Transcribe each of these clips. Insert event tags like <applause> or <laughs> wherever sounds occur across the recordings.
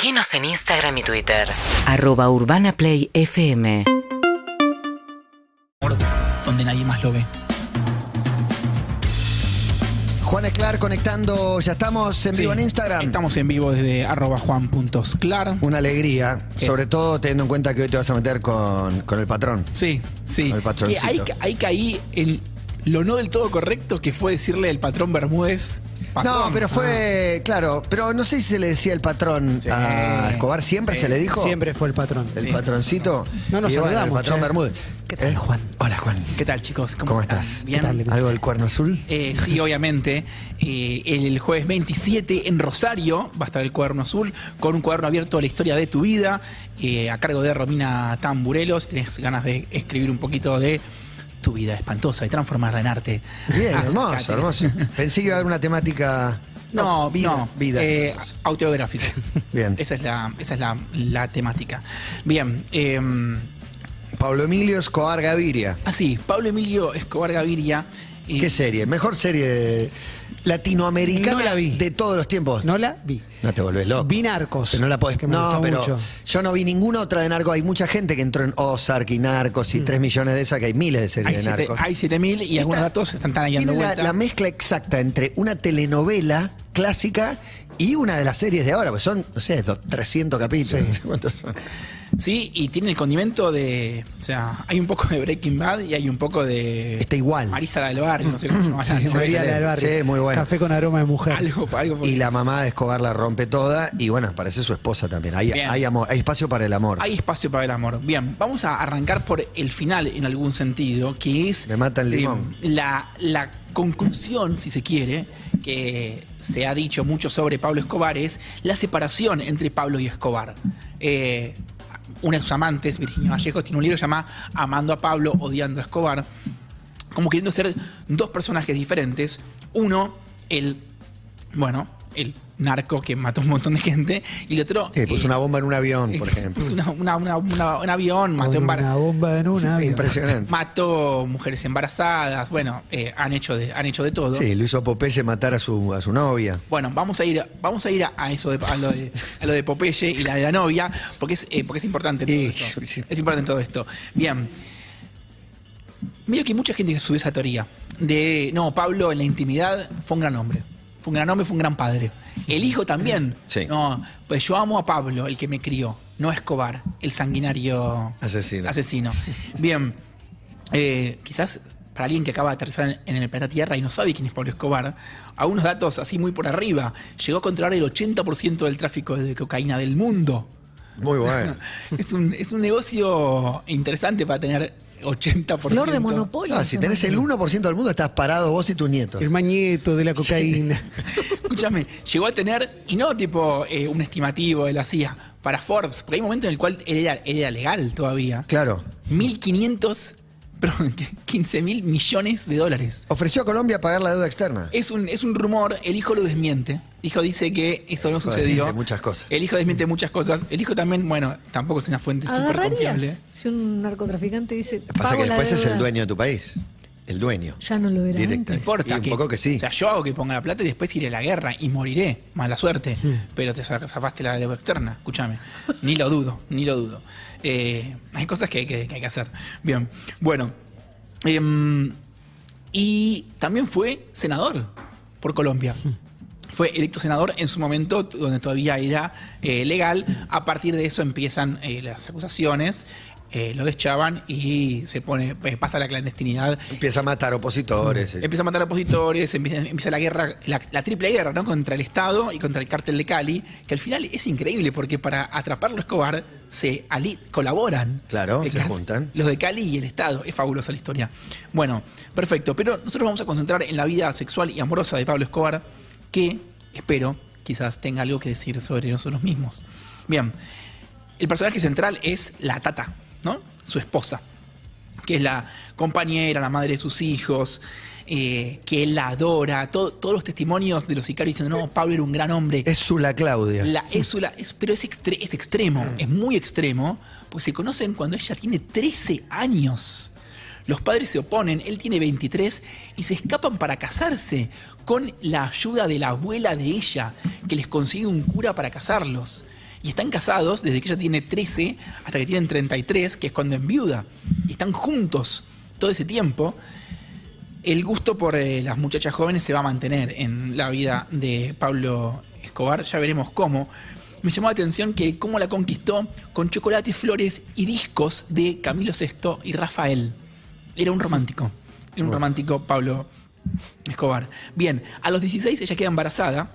Seguinos en Instagram y Twitter. Arroba Urbana Play FM. donde nadie más lo ve. Juan Esclar conectando, ya estamos en Sí, vivo en Instagram. Estamos en vivo desde arroba juan.sclar. Una alegría, ¿Qué? sobre todo teniendo en cuenta que hoy te vas a meter con, con el patrón. Sí, sí. El patroncito. Que ahí, ca- ahí caí en lo no del todo correcto que fue decirle el patrón Bermúdez. Patrón. No, pero fue, claro, pero no sé si se le decía el patrón Sí. a Escobar, siempre Sí. se le dijo. Siempre fue el patrón. El Sí. patroncito. No nos Y bueno, saludamos, El patrón che. Bermúdez. ¿Qué tal, ¿Eh? Juan? Hola, Juan. ¿Qué tal, chicos? ¿Cómo, ¿Cómo están? estás? ¿Bien? ¿Qué tal? ¿Algo del cuerno azul? Eh, sí, obviamente. Eh, el jueves 27 en Rosario va a estar el cuaderno azul con un cuaderno abierto a la historia de tu vida eh, a cargo de Romina Tamburelos. Si tienes ganas de escribir un poquito de tu vida espantosa y transformarla en arte. Bien, Acércate. <laughs> hermoso, hermoso. Pensé que iba a haber una temática. No, vida, no, vida. eh, autobiográfico. <laughs> Bien. Esa es la, esa es la, la temática. Bien. Eh, Pablo Emilio Escobar Gaviria. así, Pablo Emilio Escobar Gaviria. ¿Qué serie? Mejor serie latinoamericana No la vi. de todos los tiempos. No la vi. No te volvés loco. Vi Narcos. Pero no la podés. que me no, gustó pero mucho. yo no vi ninguna otra de Narcos. Hay mucha gente que entró en Ozark y Narcos y 3 millones de esas, que hay miles de hay, series de siete- Narcos. hay 7000 y algunos datos están tan ahí dando Tiene la, vuelta. la mezcla exacta entre una telenovela clásica y una de las series de ahora, pues son, no sé, do- 300 capítulos. no sé cuántos son. Sí, y tiene el condimento de. O sea, hay un poco de Breaking Bad y hay un poco de. Está igual. Marisa la del barrio, no sé cómo se llama. Sí, la del barrio. Sí, muy bueno. Café con aroma de mujer. algo, algo por- Y la mamá de Escobar la rompe toda y bueno, parece su esposa también. Hay, hay amor, hay espacio para el amor. Hay espacio para el amor. Bien, vamos a arrancar por el final en algún sentido, que es. Me mata el limón. eh, la, la conclusión, si se quiere, se ha dicho mucho sobre Pablo Escobar, es la separación entre Pablo y Escobar. Eh, una de sus amantes, Virginia Vallejo, tiene un libro que se llama Amando a Pablo, odiando a Escobar. Como queriendo ser dos personajes diferentes. Uno, el. Bueno, el narco que mató a un montón de gente. Y el otro. Sí, puso eh, una bomba en un avión, por <laughs> ejemplo. puso una- una- una- una- un avión, mató, Con una bomba en una. avión. Impresionante. mató mujeres embarazadas. Bueno, eh, han, hecho de, han hecho de todo. Sí, lo hizo Popeye matar a su, a su novia. Bueno, vamos a ir, vamos a, ir a, a eso de, a, lo de, a lo de Popeye y la de la novia, porque es, eh, porque es importante todo Y- esto. sí. Es importante todo esto. Bien. Medio que mucha gente subió esa teoría de no, Pablo en la intimidad fue un gran hombre. Fue un gran hombre, fue un gran padre. El hijo también. Sí. No, pues yo amo a Pablo, el que me crió, no a Escobar, el sanguinario Asesino. asesino. Bien. Eh, quizás para alguien que acaba de aterrizar en, el planeta Tierra y no sabe quién es Pablo Escobar, algunos datos así muy por arriba. Llegó a controlar el 80% del tráfico de cocaína del mundo. Muy bueno. <laughs> Es un, es un negocio interesante para tener 80%. Flor de monopolio. Ah, si tenés el llama. 1% del mundo, estás parado vos y tus nietos. El mañeto de la cocaína. <laughs> Escúchame, llegó a tener, y no tipo eh, un estimativo de la CIA, para Forbes, porque hay un momento en el cual él era, él era legal todavía. Claro. 1.500, perdón, <laughs> 15 mil millones de dólares. Ofreció a Colombia pagar la deuda externa. Es un, es un rumor, el hijo lo desmiente. El hijo dice que eso no sucedió. desmiente muchas cosas. El hijo desmiente muchas cosas. El hijo también, bueno, tampoco es una fuente súper confiable. Si un narcotraficante dice. Pasa "Pago que la después es el deuda"? dueño de tu país. El dueño. Ya no lo era Directo. antes. No importa Sí, un que, poco que sí. O sea, yo hago que ponga la plata y después iré a la guerra y moriré. Mala suerte. Pero te zafaste la deuda externa. Escúchame. Ni lo dudo, ni lo dudo. Eh, hay cosas que, que- que hay que hacer. Bien. Bueno. Em, y también fue senador por Colombia. Fue electo senador en su momento, donde todavía era eh, legal. A partir de eso empiezan eh, las acusaciones, eh, lo deschaban y se pone, pasa la clandestinidad. Empieza a matar opositores. eh. Empieza a matar opositores, empieza, empieza la guerra, la, la triple guerra, ¿no? Contra el Estado y contra el cártel de Cali, que al final es increíble porque para atraparlo a Escobar se ali- colaboran. Claro, El se juntan. Los de Cali y el Estado. Es fabulosa la historia. Bueno, perfecto. Pero nosotros vamos a concentrar en la vida sexual y amorosa de Pablo Escobar, que espero quizás tenga algo que decir sobre nosotros mismos. Bien, el personaje central es la Tata, ¿no? Su esposa que es la compañera, la madre de sus hijos, eh, que él la adora, todo- todos los testimonios de los sicarios diciendo, no, Pablo era un gran hombre. Es Sula Claudia. La, es una- es- pero es, extre- es extremo, es muy extremo, porque se conocen cuando ella tiene 13 años. Los padres se oponen, él tiene 23 y se escapan para casarse con la ayuda de la abuela de ella, que les consigue un cura para casarlos. Y están casados desde que ella tiene 13 hasta que tienen 33, que es cuando enviuda. Y están juntos todo ese tiempo. El gusto por eh, las muchachas jóvenes se va a mantener en la vida de Pablo Escobar, ya veremos cómo. Me llamó la atención que cómo la conquistó con chocolates, flores y discos de Camilo VI y Rafael. Era un romántico. Era un romántico Pablo Escobar. Bien, a los 16 ella queda embarazada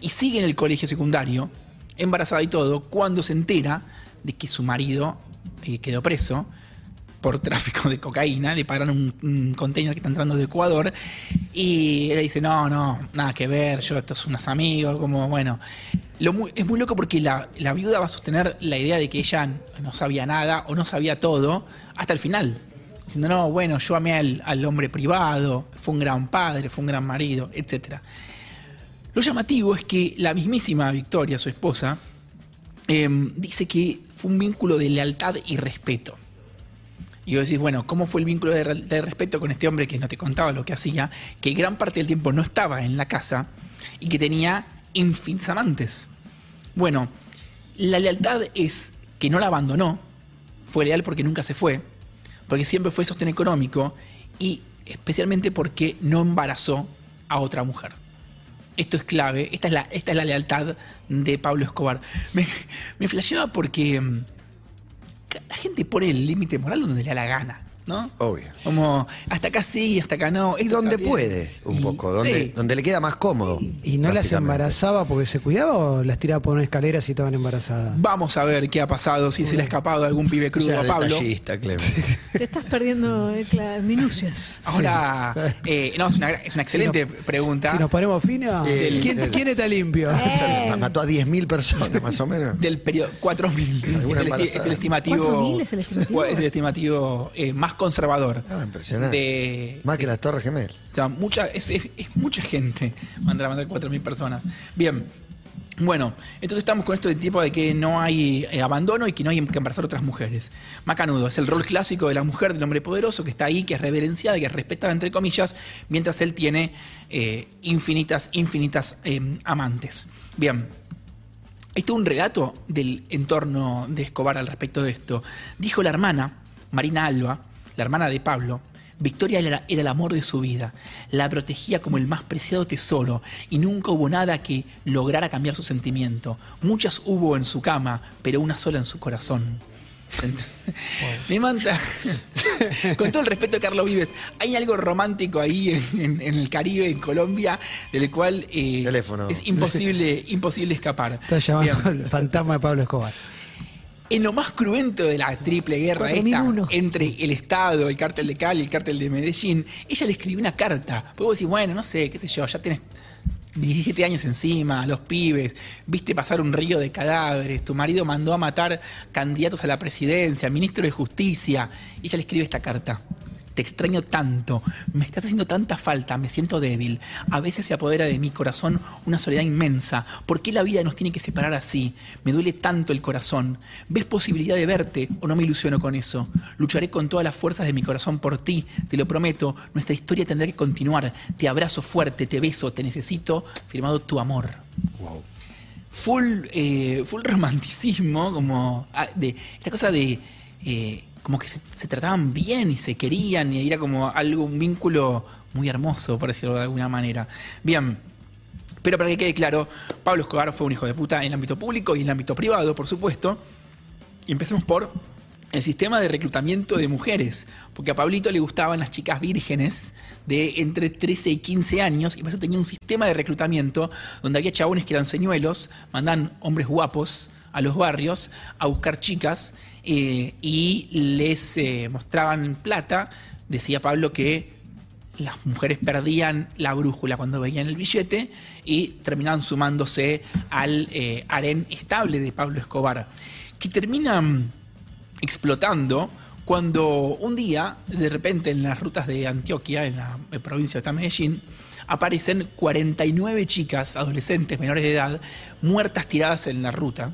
y sigue en el colegio secundario, embarazada y todo, cuando se entera de que su marido eh, quedó preso por tráfico de cocaína, le paran un, un container que está entrando de Ecuador y ella dice, no, no, nada que ver, yo estos son unos amigos, como bueno. Lo muy- es muy loco porque la, la viuda va a sostener la idea de que ella no sabía nada o no sabía todo hasta el final. Diciendo, no, bueno, yo amé al, al hombre privado, fue un gran padre, fue un gran marido, etc. Lo llamativo es que la mismísima Victoria, su esposa, em, dice que fue un vínculo de lealtad y respeto. Y vos decís, bueno, ¿cómo fue el vínculo de, re- de respeto con este hombre que no te contaba lo que hacía? Que gran parte del tiempo no estaba en la casa y que tenía infinitos amantes. Bueno, la lealtad es que no la abandonó, fue leal porque nunca se fue, porque siempre fue sostén económico y especialmente porque no embarazó a otra mujer. Esto es clave, esta es la, esta lealtad de Pablo Escobar. Me, me flasheaba porque mm, la gente pone el límite moral donde le da la gana, ¿no? Obvio. Como hasta acá sí, hasta acá no. Y donde puede, un poco, donde, Sí. donde le queda más cómodo. ¿Y no las embarazaba porque se cuidaba o las tiraba por una escalera si estaban embarazadas? Vamos a ver qué ha pasado, si se le ha escapado algún pibe O crudo sea, a Pablo. Te estás perdiendo eh, las minucias. <laughs> Ahora, eh, no, es una, es una excelente pregunta. Si nos ponemos Eh, ¿quién, quién está limpio? Eh. Mató a 10.000 personas, más o menos. del periodo 4000 es, <laughs> es el estimativo 4.000 es el estimativo. es el estimativo, eh, más conservador Ah, impresionante. de Más que las Torres Gemelas. o sea, mucha es, es- es mucha gente mandar a mandar 4000 personas bien bueno, entonces estamos con esto de tipo de que no hay eh, abandono y que no hay que embarazar otras mujeres. Macanudo, es el rol clásico de la mujer, del hombre poderoso, que está ahí, que es reverenciada, que es respetada, entre comillas, mientras él tiene eh, infinitas, infinitas eh, amantes. Bien, hay todo un relato del entorno de Escobar al respecto de esto. Dijo la hermana, Marina Alba, la hermana de Pablo, Victoria era, era el amor de su vida, la protegía como el más preciado tesoro y nunca hubo nada que lograra cambiar su sentimiento. Muchas hubo en su cama, pero una sola en su corazón. <laughs> Me manda. <laughs> Con todo el respeto Carlos Vives, hay algo romántico ahí en, en- en el Caribe, en Colombia, del cual eh, Teléfono. es imposible, <laughs> imposible escapar. Está llamando Bien. el fantasma de Pablo Escobar. En lo más cruento de la triple guerra esta, 4001. entre el Estado, el cártel de Cali y el cártel de Medellín, ella le escribió una carta. Porque vos decís, bueno, no sé, qué sé yo, ya tenés 17 años encima, los pibes, viste pasar un río de cadáveres, tu marido mandó a matar candidatos a la presidencia, ministro de justicia, y ella le escribe esta carta. Te extraño tanto, me estás haciendo tanta falta, me siento débil. A veces se apodera de mi corazón una soledad inmensa. ¿Por qué la vida nos tiene que separar así? Me duele tanto el corazón. ¿Ves posibilidad de verte o no me ilusiono con eso? Lucharé con todas las fuerzas de mi corazón por ti, te lo prometo. Nuestra historia tendrá que continuar. Te abrazo fuerte, te beso, te necesito. Firmado tu amor. Full, eh, full <laughs> romanticismo, como ah, de esta cosa de eh, como que se, trataban bien y se querían y era como algo, un vínculo muy hermoso, por decirlo de alguna manera. Bien. Pero para que quede claro, Pablo Escobar fue un hijo de puta en el ámbito público y en el ámbito privado, por supuesto. Y empecemos por el sistema de reclutamiento de mujeres, porque a Pablito le gustaban las chicas vírgenes de entre 13 y 15 años, y por eso tenía un sistema de reclutamiento donde había chabones que eran señuelos, mandan hombres guapos a los barrios a buscar chicas eh, y les eh, mostraban plata. Decía Pablo que las mujeres perdían la brújula cuando veían el billete y terminaban sumándose al eh, harén estable de Pablo Escobar, que terminan explotando cuando un día, de repente en las rutas de Antioquia, en la eh, provincia de Medellín, aparecen 49 chicas, adolescentes menores de edad, muertas tiradas en la ruta.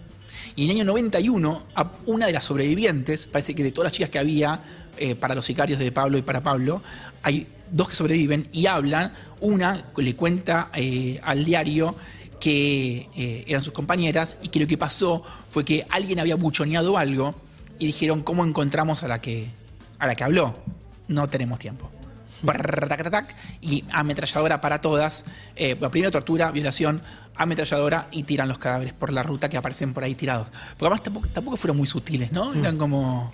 Y en el año 91, a una de las sobrevivientes, parece que de todas las chicas que había eh, para los sicarios de Pablo y para Pablo, hay dos que sobreviven y hablan. Una le cuenta eh, al diario que eh, eran sus compañeras y que lo que pasó fue que alguien había buchoneado algo y dijeron, ¿cómo encontramos a la que, a la que habló? No tenemos tiempo. Brrr, tac, tac, tac, y ametralladora para todas. Eh, bueno, primero tortura, violación, ametralladora y tiran los cadáveres por la ruta que aparecen por ahí tirados. Porque además tampoco, tampoco fueron muy sutiles, ¿no? Eran como...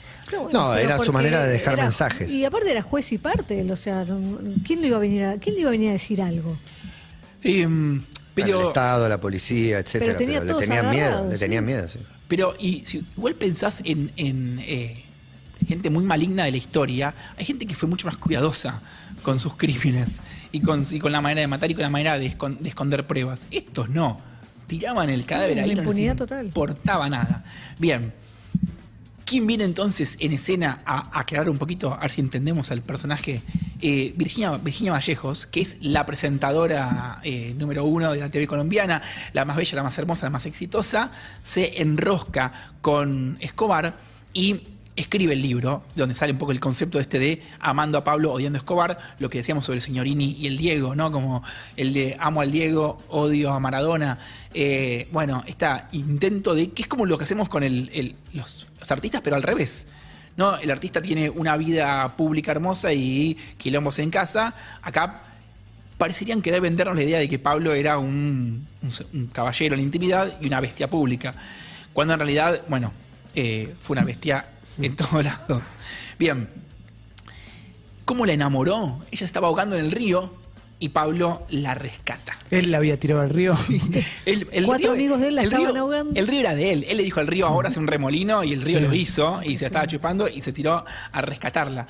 No, era su manera de dejar era- mensajes. Y aparte era juez y parte, o sea, ¿quién le iba a venir a, quién le iba a venir a decir algo? em, el pero, Estado, la policía, etcétera. Pero tenía le todos tenían miedo, le tenían miedo, sí. pero y si igual pensás en, en, eh, gente muy maligna de la historia, hay gente que fue mucho más cuidadosa con sus crímenes y con, y con la manera de matar y con la manera de, escon- de esconder pruebas. Estos no. Tiraban el cadáver Mm, ahí, la no impunidad total. importaba nada. Bien. ¿Quién viene entonces en escena a aclarar un poquito, a ver si entendemos al personaje? Eh, Virginia, Virginia Vallejos, que es la presentadora eh, número uno de la TV colombiana, la más bella, la más hermosa, la más exitosa, se enrosca con Escobar y escribe el libro, donde sale un poco el concepto este de amando a Pablo, odiando a Escobar, lo que decíamos sobre el Signorini y el Diego, ¿no? Como el de amo al Diego, odio a Maradona. Eh, bueno, este intento de, que es como lo que hacemos con los, artistas, pero al revés. ¿no? El artista tiene una vida pública hermosa y quilombos en casa. Acá parecerían querer vendernos la idea de que Pablo era un caballero en la intimidad y una bestia pública. Cuando en realidad, bueno, eh, fue una bestia <laughs> en todos lados. Bien, ¿cómo la enamoró? Ella estaba ahogando en el río y Pablo la rescata. Él la había tirado al río. <laughs> El, el Cuatro amigos de él la el estaban río- ahogando. El río era de él. Él le dijo al río, ahora hace un remolino, y el río lo hizo, y se estaba chupando, y se tiró a rescatarla.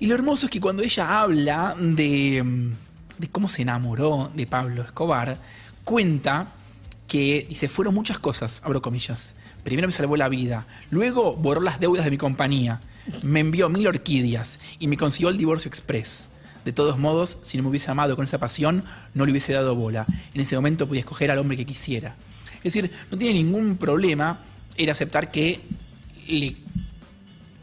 Y lo hermoso es que cuando ella habla de, mm, de cómo se enamoró de Pablo Escobar, cuenta que, dice, fueron muchas cosas, abro comillas. Primero me salvó la vida, luego borró las deudas de mi compañía, me envió mil orquídeas y me consiguió el divorcio express. De todos modos, si no me hubiese amado con esa pasión, no le hubiese dado bola. En ese momento podía escoger al hombre que quisiera. Es decir, no tiene ningún problema en aceptar que le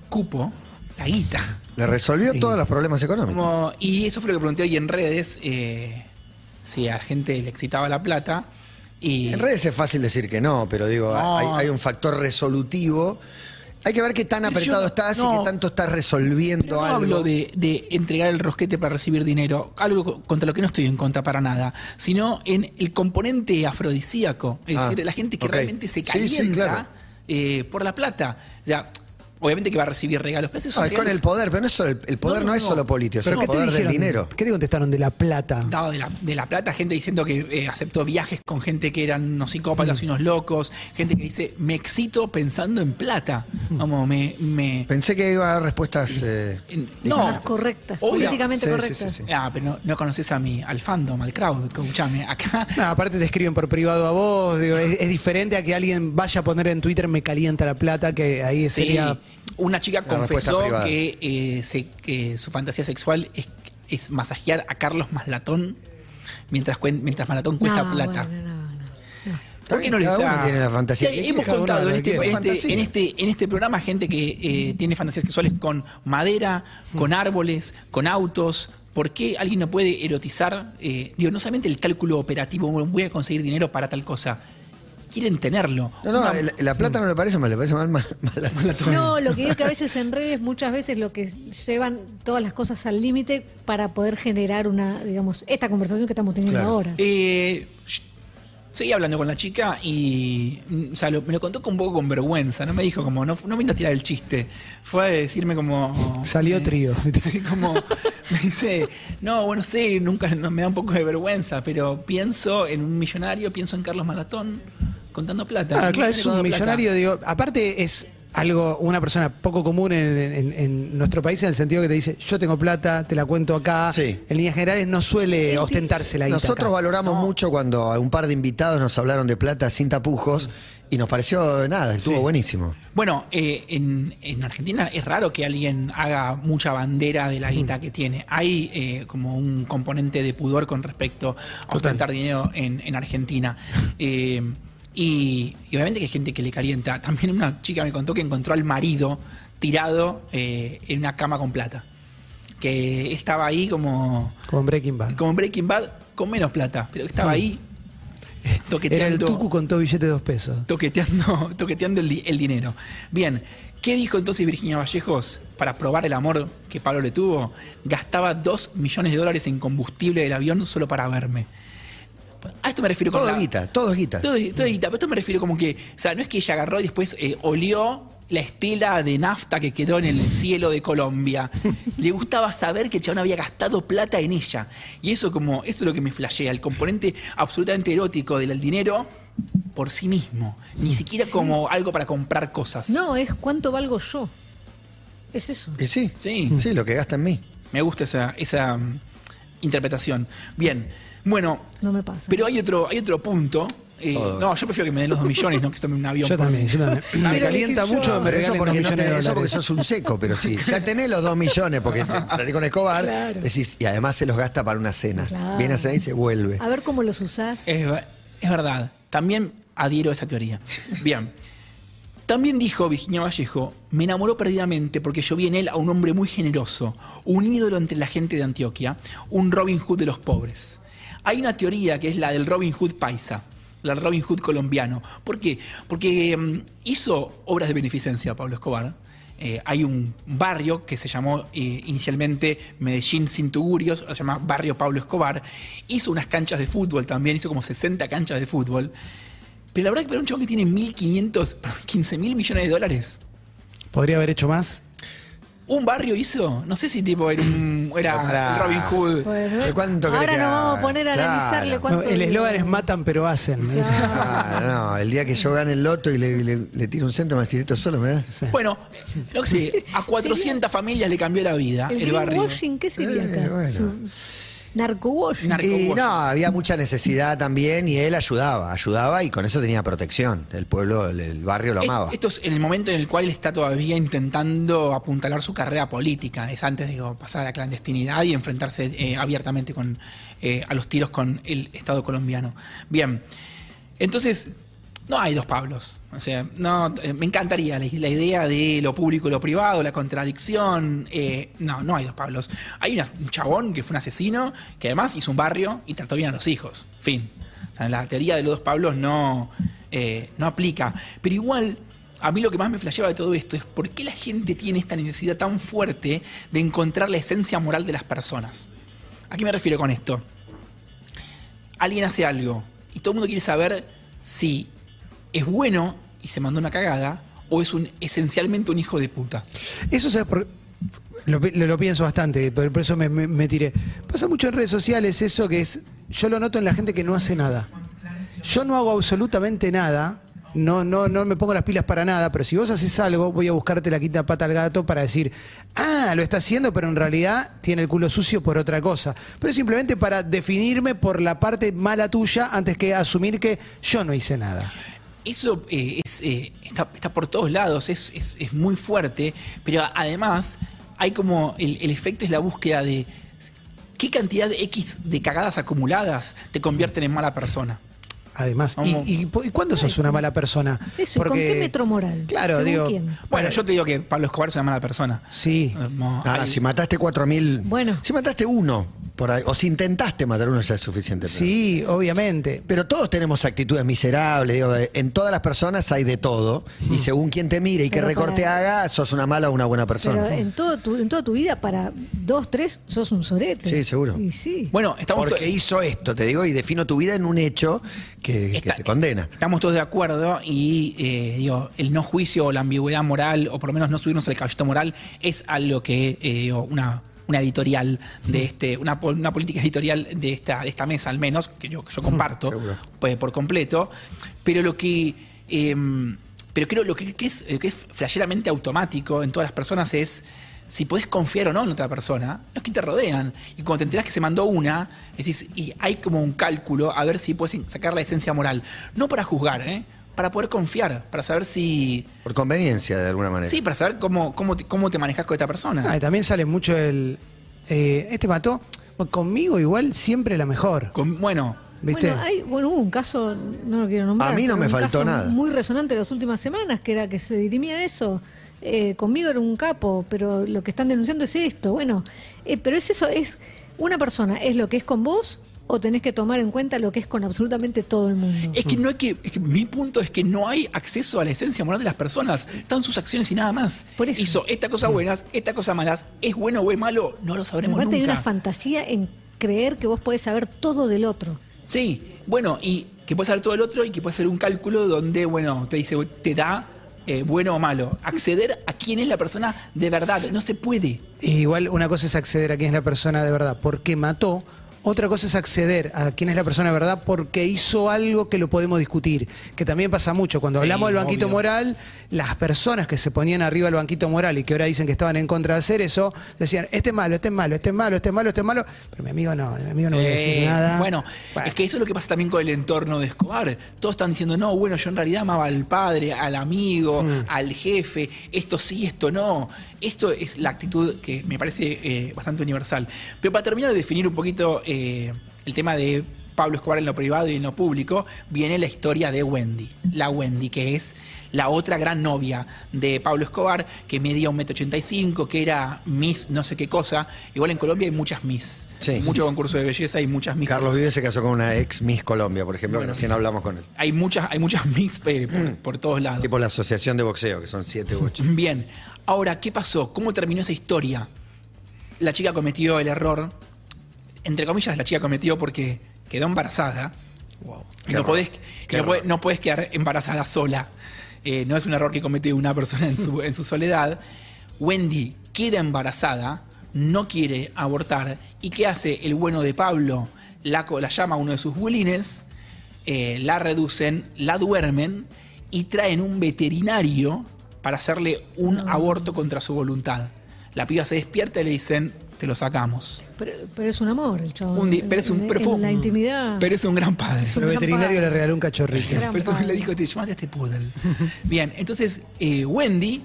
cupo la guita. Le resolvió todos los problemas económicos. Como- y eso fue lo que pregunté hoy en redes, eh, si a la gente le excitaba la plata. Y En redes es fácil decir que no, pero digo, No. hay, hay un factor resolutivo. Hay que ver qué tan apretado yo- estás y no. qué tanto estás resolviendo no algo. hablo de, de entregar el rosquete para recibir dinero, algo co- contra lo que no estoy en contra para nada, sino en el componente afrodisíaco, es Ah, decir, la gente que realmente se Sí, calienta sí, claro. eh, por la plata. O sea, obviamente que va a recibir regalos, pero esos es con regalos el poder, pero no es solo el, el poder No, no, no, es no. solo político, es ¿Pero el qué te poder del dijeron? dinero. ¿Qué te contestaron de la plata? dado de la, de la plata, gente diciendo que eh, aceptó viajes con gente que eran unos psicópatas y unos locos, gente que dice, me excito pensando en plata. Vamos, me... me Pensé que iba a dar respuestas. eh, en- no, Más correctas, Obvio. políticamente Sí, sí, correctas. sí, sí. Ah, pero no, no conoces a mi, al fandom, al crowd, escuchame, acá... No, aparte te escriben por privado a vos, digo, es, es diferente a que alguien vaya a poner en Twitter me calienta la plata, que ahí Sí, sería... una chica La confesó que, eh, se- que su fantasía sexual es, es masajear a Carlos Maslatón mientras, mientras Malatón cuesta No, plata. bueno, no, no, no. ¿Por qué no les da- tiene la fantasía Sí, hemos contado en este, este, en, este, en este programa gente que eh, tiene fantasías sexuales con madera, con árboles, con autos. ¿Por qué alguien no puede erotizar? eh, digo, no solamente el cálculo operativo, voy a conseguir dinero para tal cosa. Quieren tenerlo. No, no, Una- la plata no le parece mal, le parece mal, <laughs> mal, mal la- No, lo que digo que a veces en redes, muchas veces lo que llevan todas las cosas al límite para poder generar una, digamos, esta conversación que estamos teniendo Claro. ahora. Eh, seguí hablando con la chica y mm, o sea, lo- me lo contó con un poco con vergüenza, no me dijo como, no, no vino a tirar el chiste, fue a decirme como... Salió eh, trío. <laughs> Como me dice, no, bueno, sí, nunca no, me da un poco de vergüenza, pero pienso en un millonario, pienso en Carlos Malatón contando plata. Ah, claro, es un plata. millonario, digo, aparte es algo, una persona poco común en, en- en nuestro país en el sentido que te dice, yo tengo plata, te la cuento acá. Sí. En líneas generales no suele ostentarse la guita Nosotros acá. valoramos mucho cuando a un par de invitados nos hablaron de plata sin tapujos y nos pareció nada, estuvo Sí. buenísimo. Bueno, eh, en, en Argentina es raro que alguien haga mucha bandera de la guita que tiene. Hay eh, como un componente de pudor con respecto a ostentar dinero en, en Argentina. Eh, y, y obviamente que hay gente que le calienta. También una chica me contó que encontró al marido tirado eh, en una cama con plata. Que estaba ahí como, Con Breaking Bad. como en Breaking Bad con menos plata, pero que estaba ahí toqueteando. <laughs> Era el tucu con todo billete de dos pesos. toqueteando, <laughs> toqueteando el, di- el dinero. Bien, ¿qué dijo entonces Virginia Vallejos para probar el amor que Pablo le tuvo? Gastaba 2 millones de dólares en combustible del avión solo para verme. A esto me refiero con Todo la- guita, todo guita. Todo, todo guita, pero esto me refiero como que, o sea, no es que ella agarró y después eh, olió la estela de nafta que quedó en el cielo de Colombia. <laughs> Le gustaba saber que el chabón había gastado plata en ella. Y eso como, eso es lo que me flashea, el componente absolutamente erótico del dinero por sí mismo. Ni siquiera como algo para comprar cosas. No, es cuánto valgo yo. Es eso. Y sí, Sí. sí, lo que gasta en mí. Me gusta esa, esa interpretación. Bien, bueno, No me pasa. pero hay otro, hay otro punto. Eh, Todo. no, yo prefiero que me den los dos millones, no que se tome un avión. Yo también, yo también. <laughs> Me Pero calienta mucho, me regalen dos porque, no tenés, eso porque sos un seco, pero si <laughs> ya tenés los dos millones porque te- <laughs> salís con Escobar, decís, y además se los gasta para una cena. Claro. Viene a cenar y se vuelve. A ver cómo los usás. Es, es verdad. También adhiero a esa teoría. Bien. También dijo Virginia Vallejo, me enamoró perdidamente porque yo vi en él a un hombre muy generoso, un ídolo entre la gente de Antioquia, un Robin Hood de los pobres. Hay una teoría que es la del Robin Hood paisa, la Robin Hood colombiano. ¿Por qué? Porque mm, hizo obras de beneficencia Pablo Escobar. Eh, hay un barrio que se llamó eh, inicialmente Medellín Sin Tugurios, se llama Barrio Pablo Escobar. Hizo unas canchas de fútbol también, hizo como 60 canchas de fútbol. Pero la verdad que para un chabón que tiene 1.500, perdón, 15 mil millones de dólares, Podría haber hecho más. un barrio hizo, no sé si tipo era, un, era. Robin Hood. Pues, ¿De cuánto Ahora nos vamos a poner a Claro. analizarle No, cuánto. el eslogan es matan pero hacen. Ah, no, el día que yo gane el loto y le, le- le tiro un centro, me decir, esto solo me da. Bueno, no sé, a <laughs> 400 familias le cambió la vida El, el, barrio. greenwashing, ¿qué sería Eh, acá? bueno. Su- Narcowashing. Narco- Y no, había mucha necesidad también y él ayudaba, ayudaba y con eso tenía protección. El pueblo, el, el barrio lo Es- amaba. Esto es el momento en el cual está todavía intentando apuntalar su carrera política. Es antes de pasar a la clandestinidad y enfrentarse eh, abiertamente con, eh, a los tiros con el Estado colombiano. Bien, entonces no hay dos Pablos. O sea, no, eh, me encantaría la, idea de lo público y lo privado, la contradicción. eh, no, no hay dos Pablos. Hay un chabón que fue un asesino que además hizo un barrio y trató bien a los hijos. Fin. La teoría de los dos Pablos no, eh, no aplica. Pero igual, a mí lo que más me flasheaba de todo esto es por qué la gente tiene esta necesidad tan fuerte de encontrar la esencia moral de las personas. ¿A qué me refiero con esto? Alguien hace algo y todo el mundo quiere saber si es bueno y se mandó una cagada o es un esencialmente un hijo de puta. Eso ¿sabes por lo, pi- lo- lo pienso bastante, por, por eso me tiré. Pasa mucho en redes sociales eso que es, yo lo noto en la gente que no hace nada. Yo no hago absolutamente nada, no, no, no me pongo las pilas para nada, pero si vos haces algo, voy a buscarte la quinta pata al gato para decir, ah, lo está haciendo, pero en realidad tiene el culo sucio por otra cosa. Pero simplemente para definirme por la parte mala tuya antes que asumir que yo no hice nada. Eso eh, es, eh, está, está por todos lados, es, es- es muy fuerte, pero además hay como el, el efecto es la búsqueda de qué cantidad de X de cagadas acumuladas te convierten en mala persona. Además, ¿y, y, y cuándo sos una mala persona? Eso, ¿y con qué metro moral? Claro, ¿Según digo. quién? Bueno, yo te digo que Pablo Escobar es una mala persona. Sí. Eh, no, Ah, hay- si mataste cuatro mil. Bueno. Si mataste uno, por ahí, o si intentaste matar uno ya es suficiente. pero- Sí, obviamente. Pero todos tenemos actitudes miserables, digo, eh, en todas las personas hay de todo, y según quien te mire y qué Pero recorte para- haga, sos una mala o una buena persona. Pero en, todo tu, en toda tu vida, para dos, tres, sos un sorete. Sí, seguro. Y sí. Bueno, estamos to- Porque hizo esto, te digo, y defino tu vida en un hecho que, que Está- te condena. Estamos todos de acuerdo y eh, digo, el no juicio o la ambigüedad moral, o por lo menos no subirnos al caballito moral, es algo que eh, digo, una, una editorial de este, una, una política editorial de esta, de esta mesa al menos, que yo, que yo comparto pues, por completo. Pero lo que eh, pero creo lo que, que es, lo que es flasheramente automático en todas las personas es si podés confiar o no en otra persona, los que te rodean. Y cuando te enterás que se mandó una, decís, y hay como un cálculo a ver si puedes sacar la esencia moral. No para juzgar, ¿eh? Para poder confiar, para saber si. Por conveniencia, de alguna manera. Sí, para saber cómo, cómo, te, cómo te manejas con esta persona. Ah, y también sale mucho el. eh, este mató. Conmigo igual siempre la mejor. Con- bueno, ¿Viste? Bueno, hay, bueno, hubo un caso, no lo quiero nombrar. A mí no me faltó caso nada. Muy resonante las últimas semanas, que era que se dirimía eso. Eh, conmigo era un capo, pero lo que están denunciando es esto. Bueno, eh, pero es eso, es una persona, es lo que es con vos o tenés que tomar en cuenta lo que es con absolutamente todo el mundo? Es que no hay que, es que mi punto es que no hay acceso a la esencia moral de las personas. Están sus acciones y nada más. Por eso. Hizo estas cosas buenas, estas cosas malas. ¿Es bueno o es malo? No lo sabremos Aparte hay nunca. una fantasía en creer que vos podés saber todo del otro. Sí, bueno, y que puede ser todo el otro y que puede ser un cálculo donde, bueno, te dice, te da eh, bueno o malo. Acceder a quién es la persona de verdad. No se puede. Igual una cosa es acceder a quién es la persona de verdad porque mató. Otra cosa es acceder a quién es la persona de verdad porque hizo algo que lo podemos discutir. Que también pasa mucho. Cuando Sí, hablamos del banquito obvio. moral, las personas que se ponían arriba del banquito moral y que ahora dicen que estaban en contra de hacer eso, decían, este es malo, este es malo, este es malo, este es malo, este es malo. Pero mi amigo no, mi amigo no voy a decir nada. Bueno, es que eso es lo que pasa también con el entorno de Escobar. Todos están diciendo, no, bueno, yo en realidad amaba al padre, al amigo, Mm. al jefe, esto sí, esto no. Esto es la actitud que me parece eh, bastante universal. Pero para terminar de definir un poquito eh, el tema de Pablo Escobar en lo privado y en lo público, viene la historia de Wendy. La Wendy, que es la otra gran novia de Pablo Escobar, que medía un metro ochenta y cinco, que era Miss no sé qué cosa. Igual en Colombia hay muchas Miss. Sí. Mucho concurso de belleza y muchas Miss. Carlos Vives se casó con una ex Miss Colombia, por ejemplo, que recién hablamos con él. Hay muchas, hay muchas Miss eh, por, por todos lados. Tipo la asociación de boxeo, que son siete u ocho. Bien. Ahora, ¿qué pasó? ¿Cómo terminó esa historia? La chica cometió el error. Entre comillas, la chica cometió porque quedó embarazada. Qué no, podés, Qué no, podés, error. no podés quedar embarazada sola. Eh, no es un error que comete una persona en su, en su soledad. Wendy queda embarazada, no quiere abortar. ¿Y qué hace el bueno de Pablo? La, llama a uno de sus bulines, eh, la reducen, la duermen y traen un veterinario para hacerle un aborto contra su voluntad. La piba se despierta y le dicen, te lo sacamos. Pero, pero es un amor el chabón. Un pero es un perfume. En la intimidad. Pero es un gran padre. Un el gran veterinario padre. le regaló un cachorrito. Gran Por eso padre. le dijo, te llamaste a este poodle. <laughs> Bien, entonces eh, Wendy,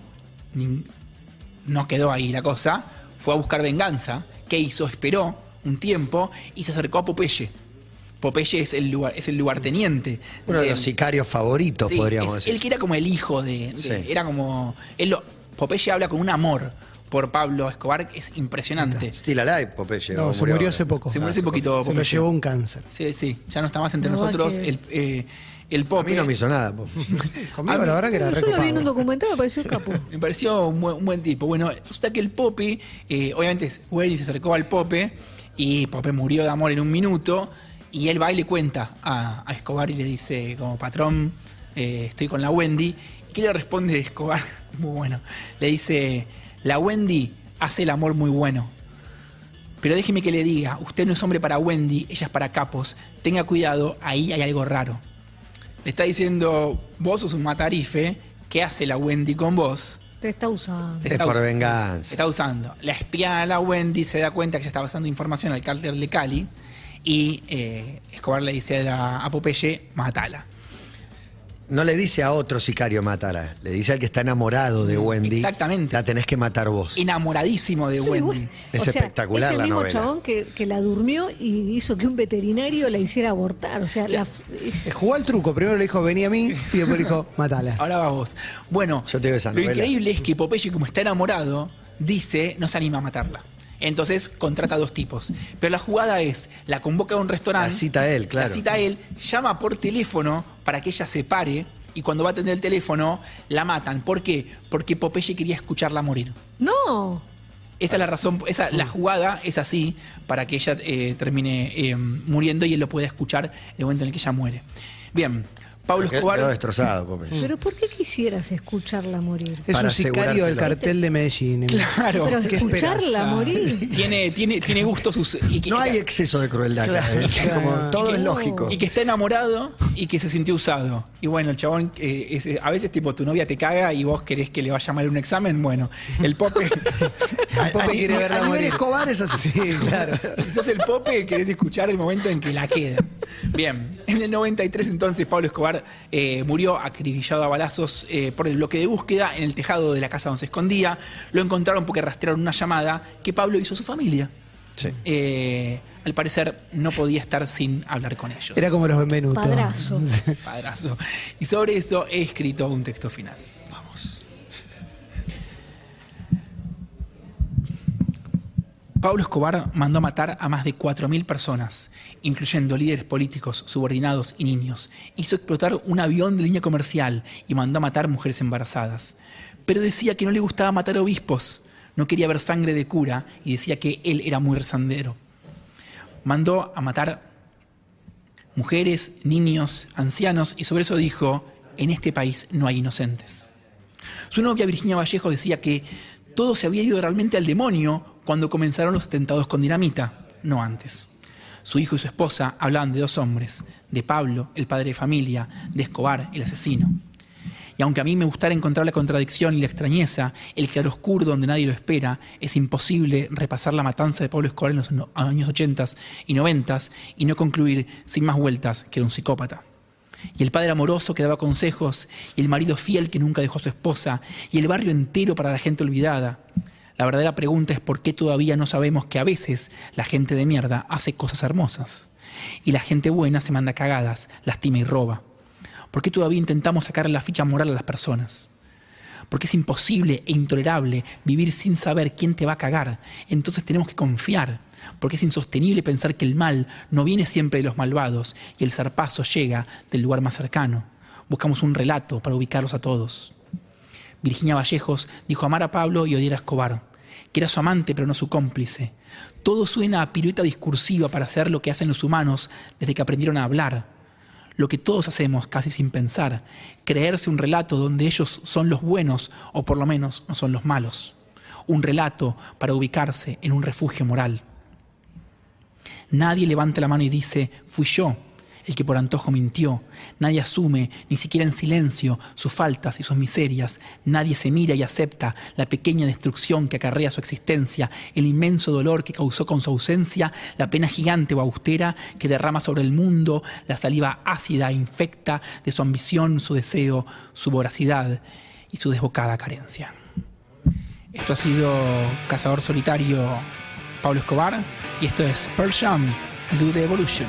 no quedó ahí la cosa, fue a buscar venganza. ¿Qué hizo? Esperó un tiempo y se acercó a Popeye. Popeye es el, lugar, es el lugarteniente. Uno de los sicarios favoritos, Sí, podríamos es- decir. Él que era como el hijo de. de- Sí. Era como. Él lo, Popeye habla con un amor por Pablo Escobar, es impresionante. Still Alive, Popeye. No, o se murió hace poco. Se murió hace poquito. Se lo Popeye. llevó un cáncer. Sí, sí, ya no está más entre nosotros que- el, eh, el A mí no me hizo nada. <laughs> Conmigo la verdad que era Yo lo vi en un recopado. documental, me pareció capo. <laughs> Me pareció un buen, un buen tipo. Bueno, resulta que el Pope, eh, obviamente, Wendy se acercó al Pope y Pope murió de amor en un minuto. Y él va y le cuenta a, a Escobar y le dice, como patrón, eh, estoy con la Wendy. ¿Y qué le responde Escobar? <laughs> Muy bueno. Le dice, la Wendy hace el amor muy bueno. Pero déjeme que le diga, usted no es hombre para Wendy, ella es para capos. Tenga cuidado, ahí hay algo raro. Le está diciendo, vos sos un matarife, ¿qué hace la Wendy con vos? Te está usando. Te Es está por us- venganza. Está usando. La espía a la Wendy se da cuenta que ya está pasando información al cártel de Cali y eh, Escobar le dice a, la- a Popeye, mátala. No le dice a otro sicario matará, le dice al que está enamorado de Wendy. Exactamente. La tenés que matar vos. Enamoradísimo de Wendy. Es espectacular Es el la mismo novela. chabón que, que la durmió y hizo que un veterinario la hiciera abortar. O sea, la- es- Eh, Jugó al truco. Primero le dijo, vení a mí. Y después le dijo, matala. Ahora va vos. Bueno, Yo te digo esa lo novela. increíble es que Popeye, como está enamorado, dice, no se anima a matarla. Entonces contrata a dos tipos. Pero la jugada es, la convoca a un restaurante. La cita a él, claro. La cita a él, llama por teléfono para que ella se pare y cuando va a atender el teléfono, la matan. ¿Por qué? Porque Popeye quería escucharla morir. No. Esa es la razón, esa, la jugada es así para que ella eh, termine eh, muriendo y él lo pueda escuchar en el momento en el que ella muere. Bien, Pablo Porque Escobar. Quedó destrozado, Popeye. Pero ¿por qué quisieras escucharla morir? Es Para un sicario del cartel de Medellín. Claro. Pero ¿qué escucharla morir. Tiene, tiene, tiene gustos sus. Y que, No hay exceso de crueldad. Claro, ¿eh? claro. Como todo que- es lógico. y que está enamorado y que se sintió usado. Y bueno, el chabón, eh, es- a veces tipo tu novia te caga y vos querés que le vaya mal un examen. Bueno, el pope, <laughs> A- Pope a- quiere a verla morir. Escobar es así. Sí, claro. sos el pope, querés escuchar el momento en que la queda. Bien, en el 93 entonces Pablo Escobar eh, murió acribillado a balazos eh, por el bloque de búsqueda en el tejado de la casa donde se escondía. Lo encontraron porque rastrearon una llamada que Pablo hizo a su familia. Sí. Eh, al parecer no podía estar sin hablar con ellos. Era como los Benvenuto. Padrazo. <laughs> Padrazo. Y sobre eso he escrito un texto final. Pablo Escobar mandó matar a más de 4.000 personas, incluyendo líderes políticos, subordinados y niños. Hizo explotar un avión de línea comercial y mandó a matar mujeres embarazadas. Pero decía que no le gustaba matar obispos, no quería ver sangre de cura y decía que él era muy rezandero. Mandó a matar mujeres, niños, ancianos y sobre eso dijo, en este país no hay inocentes. Su novia Virginia Vallejo decía que todo se había ido realmente al demonio cuando comenzaron los atentados con dinamita, no antes. Su hijo y su esposa hablaban de dos hombres, de Pablo, el padre de familia, de Escobar, el asesino. Y aunque a mí me gustara encontrar la contradicción y la extrañeza, el claroscuro donde nadie lo espera, es imposible repasar la matanza de Pablo Escobar en los años 80 y 90 y no concluir sin más vueltas que era un psicópata. Y el padre amoroso que daba consejos, y el marido fiel que nunca dejó a su esposa, y el barrio entero para la gente olvidada. La verdadera pregunta es por qué todavía no sabemos que a veces la gente de mierda hace cosas hermosas. Y la gente buena se manda cagadas, lastima y roba. ¿Por qué todavía intentamos sacar la ficha moral a las personas? Porque es imposible e intolerable vivir sin saber quién te va a cagar. Entonces tenemos que confiar. Porque es insostenible pensar que el mal no viene siempre de los malvados y el zarpazo llega del lugar más cercano. Buscamos un relato para ubicarlos a todos. Virginia Vallejos dijo amar a Pablo y odiar a Escobar, que era su amante pero no su cómplice. Todo suena a pirueta discursiva para hacer lo que hacen los humanos desde que aprendieron a hablar. Lo que todos hacemos casi sin pensar, creerse un relato donde ellos son los buenos o por lo menos no son los malos. Un relato para ubicarse en un refugio moral. Nadie levanta la mano y dice, fui yo el que por antojo mintió. Nadie asume, ni siquiera en silencio, sus faltas y sus miserias. Nadie se mira y acepta la pequeña destrucción que acarrea su existencia, el inmenso dolor que causó con su ausencia, la pena gigante o austera que derrama sobre el mundo, la saliva ácida e infecta de su ambición, su deseo, su voracidad y su desbocada carencia. Esto ha sido Cazador Solitario Pablo Escobar y esto es Pearl Do the Evolution.